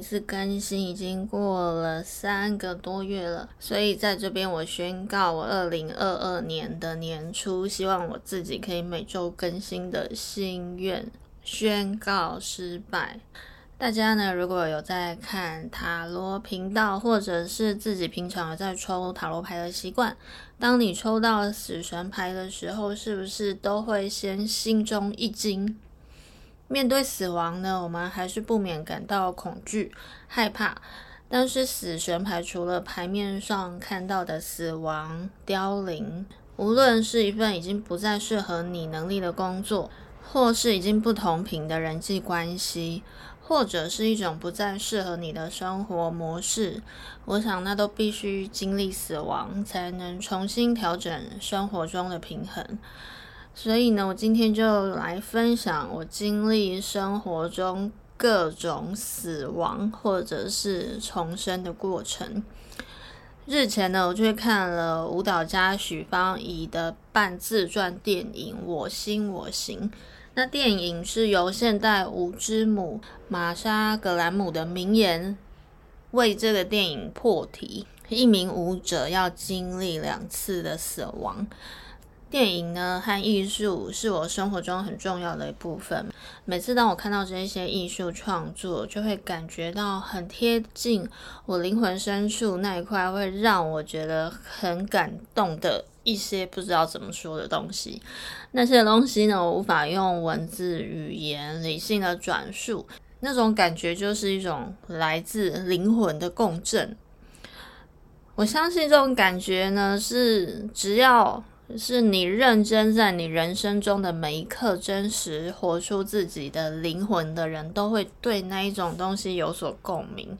一次更新已经过了三个多月了，所以在这边我宣告，我二零二二年的年初，希望我自己可以每周更新的心愿宣告失败。大家呢，如果有在看塔罗频道，或者是自己平常有在抽塔罗牌的习惯，当你抽到死神牌的时候，是不是都会先心中一惊？面对死亡呢，我们还是不免感到恐惧、害怕。但是死神牌除了牌面上看到的死亡、凋零，无论是一份已经不再适合你能力的工作，或是已经不同频的人际关系。或者是一种不再适合你的生活模式，我想那都必须经历死亡，才能重新调整生活中的平衡。所以呢，我今天就来分享我经历生活中各种死亡或者是重生的过程。日前呢，我就看了舞蹈家许芳宜的半自传电影《我心我行》。那电影是由现代舞之母玛莎·格兰姆的名言为这个电影破题：一名舞者要经历两次的死亡。电影呢和艺术是我生活中很重要的一部分。每次当我看到这些艺术创作，就会感觉到很贴近我灵魂深处那一块，会让我觉得很感动的一些不知道怎么说的东西。那些东西呢，我无法用文字语言理性的转述，那种感觉就是一种来自灵魂的共振。我相信这种感觉呢，是只要。是你认真在你人生中的每一刻，真实活出自己的灵魂的人，都会对那一种东西有所共鸣。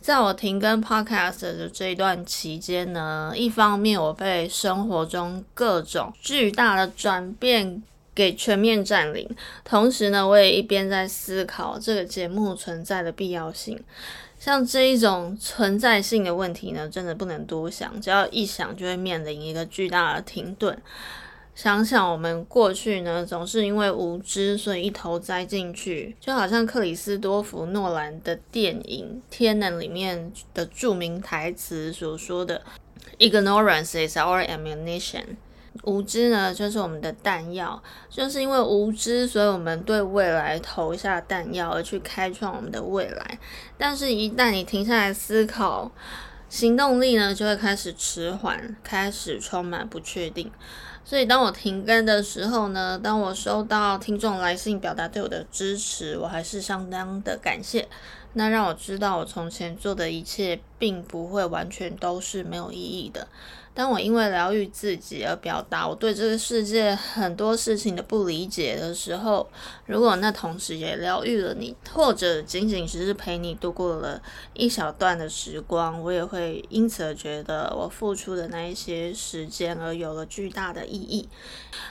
在我停更 Podcast 的这一段期间呢，一方面我被生活中各种巨大的转变给全面占领，同时呢，我也一边在思考这个节目存在的必要性。像这一种存在性的问题呢，真的不能多想，只要一想就会面临一个巨大的停顿。想想我们过去呢，总是因为无知，所以一头栽进去，就好像克里斯多弗诺兰的电影《天能》里面的著名台词所说的：“Ignorance is our ammunition。”无知呢，就是我们的弹药。就是因为无知，所以我们对未来投下弹药，而去开创我们的未来。但是，一旦你停下来思考，行动力呢，就会开始迟缓，开始充满不确定。所以，当我停更的时候呢，当我收到听众来信表达对我的支持，我还是相当的感谢。那让我知道，我从前做的一切，并不会完全都是没有意义的。当我因为疗愈自己而表达我对这个世界很多事情的不理解的时候，如果那同时也疗愈了你，或者仅仅只是陪你度过了一小段的时光，我也会因此而觉得我付出的那一些时间而有了巨大的意义。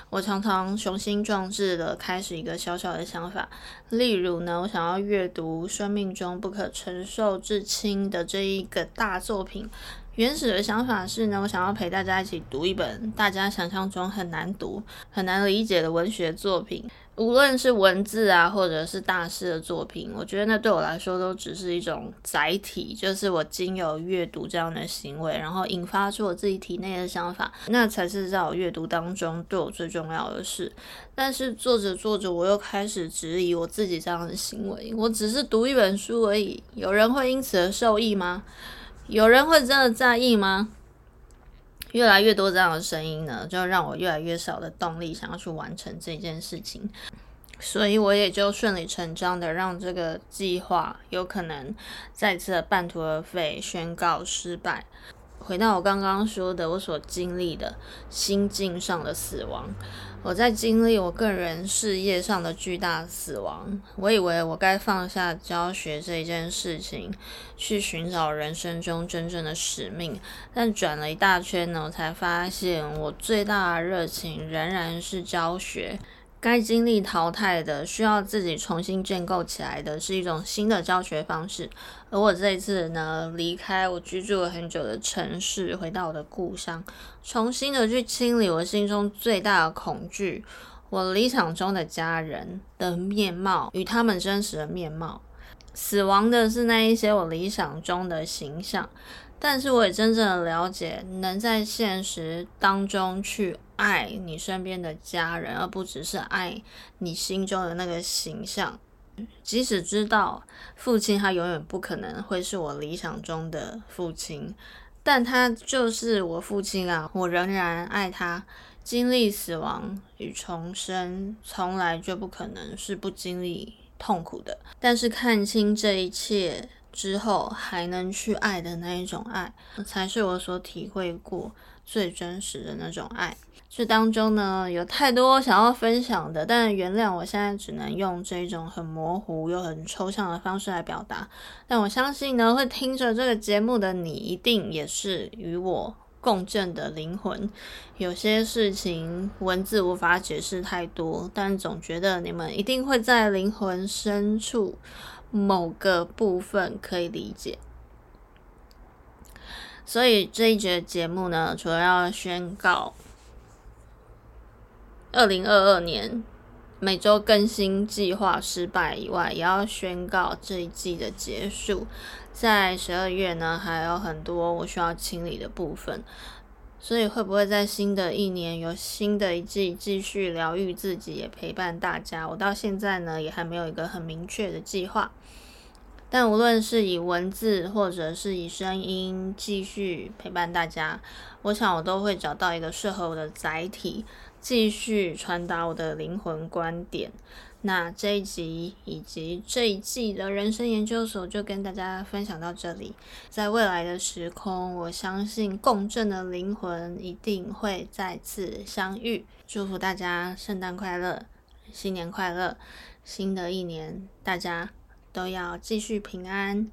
我常常雄心壮志的开始一个小小的想法，例如呢，我想要阅读《生命中不可承受至轻》的这一个大作品。原始的想法是呢，我想要陪大家一起读一本大家想象中很难读、很难理解的文学作品，无论是文字啊，或者是大师的作品，我觉得那对我来说都只是一种载体，就是我经由阅读这样的行为，然后引发出我自己体内的想法，那才是在我阅读当中对我最重要的事。但是做着做着，我又开始质疑我自己这样的行为，我只是读一本书而已，有人会因此而受益吗？有人会真的在意吗？越来越多这样的声音呢，就让我越来越少的动力想要去完成这件事情，所以我也就顺理成章的让这个计划有可能再次的半途而废，宣告失败。回到我刚刚说的，我所经历的心境上的死亡。我在经历我个人事业上的巨大死亡。我以为我该放下教学这一件事情，去寻找人生中真正的使命。但转了一大圈呢，我才发现我最大的热情仍然是教学。该经历淘汰的，需要自己重新建构起来的，是一种新的教学方式。而我这一次呢，离开我居住了很久的城市，回到我的故乡，重新的去清理我心中最大的恐惧，我理想中的家人的面貌与他们真实的面貌。死亡的是那一些我理想中的形象，但是我也真正的了解，能在现实当中去爱你身边的家人，而不只是爱你心中的那个形象。即使知道父亲他永远不可能会是我理想中的父亲，但他就是我父亲啊！我仍然爱他。经历死亡与重生，从来就不可能是不经历痛苦的。但是看清这一切之后，还能去爱的那一种爱，才是我所体会过最真实的那种爱。这当中呢，有太多想要分享的，但原谅我现在只能用这种很模糊又很抽象的方式来表达。但我相信呢，会听着这个节目的你，一定也是与我共振的灵魂。有些事情文字无法解释太多，但总觉得你们一定会在灵魂深处某个部分可以理解。所以这一节节目呢，除了要宣告。二零二二年每周更新计划失败以外，也要宣告这一季的结束。在十二月呢，还有很多我需要清理的部分，所以会不会在新的一年有新的一季继续疗愈自己，也陪伴大家？我到现在呢，也还没有一个很明确的计划。但无论是以文字或者是以声音继续陪伴大家，我想我都会找到一个适合我的载体。继续传达我的灵魂观点。那这一集以及这一季的人生研究所就跟大家分享到这里。在未来的时空，我相信共振的灵魂一定会再次相遇。祝福大家圣诞快乐，新年快乐！新的一年大家都要继续平安。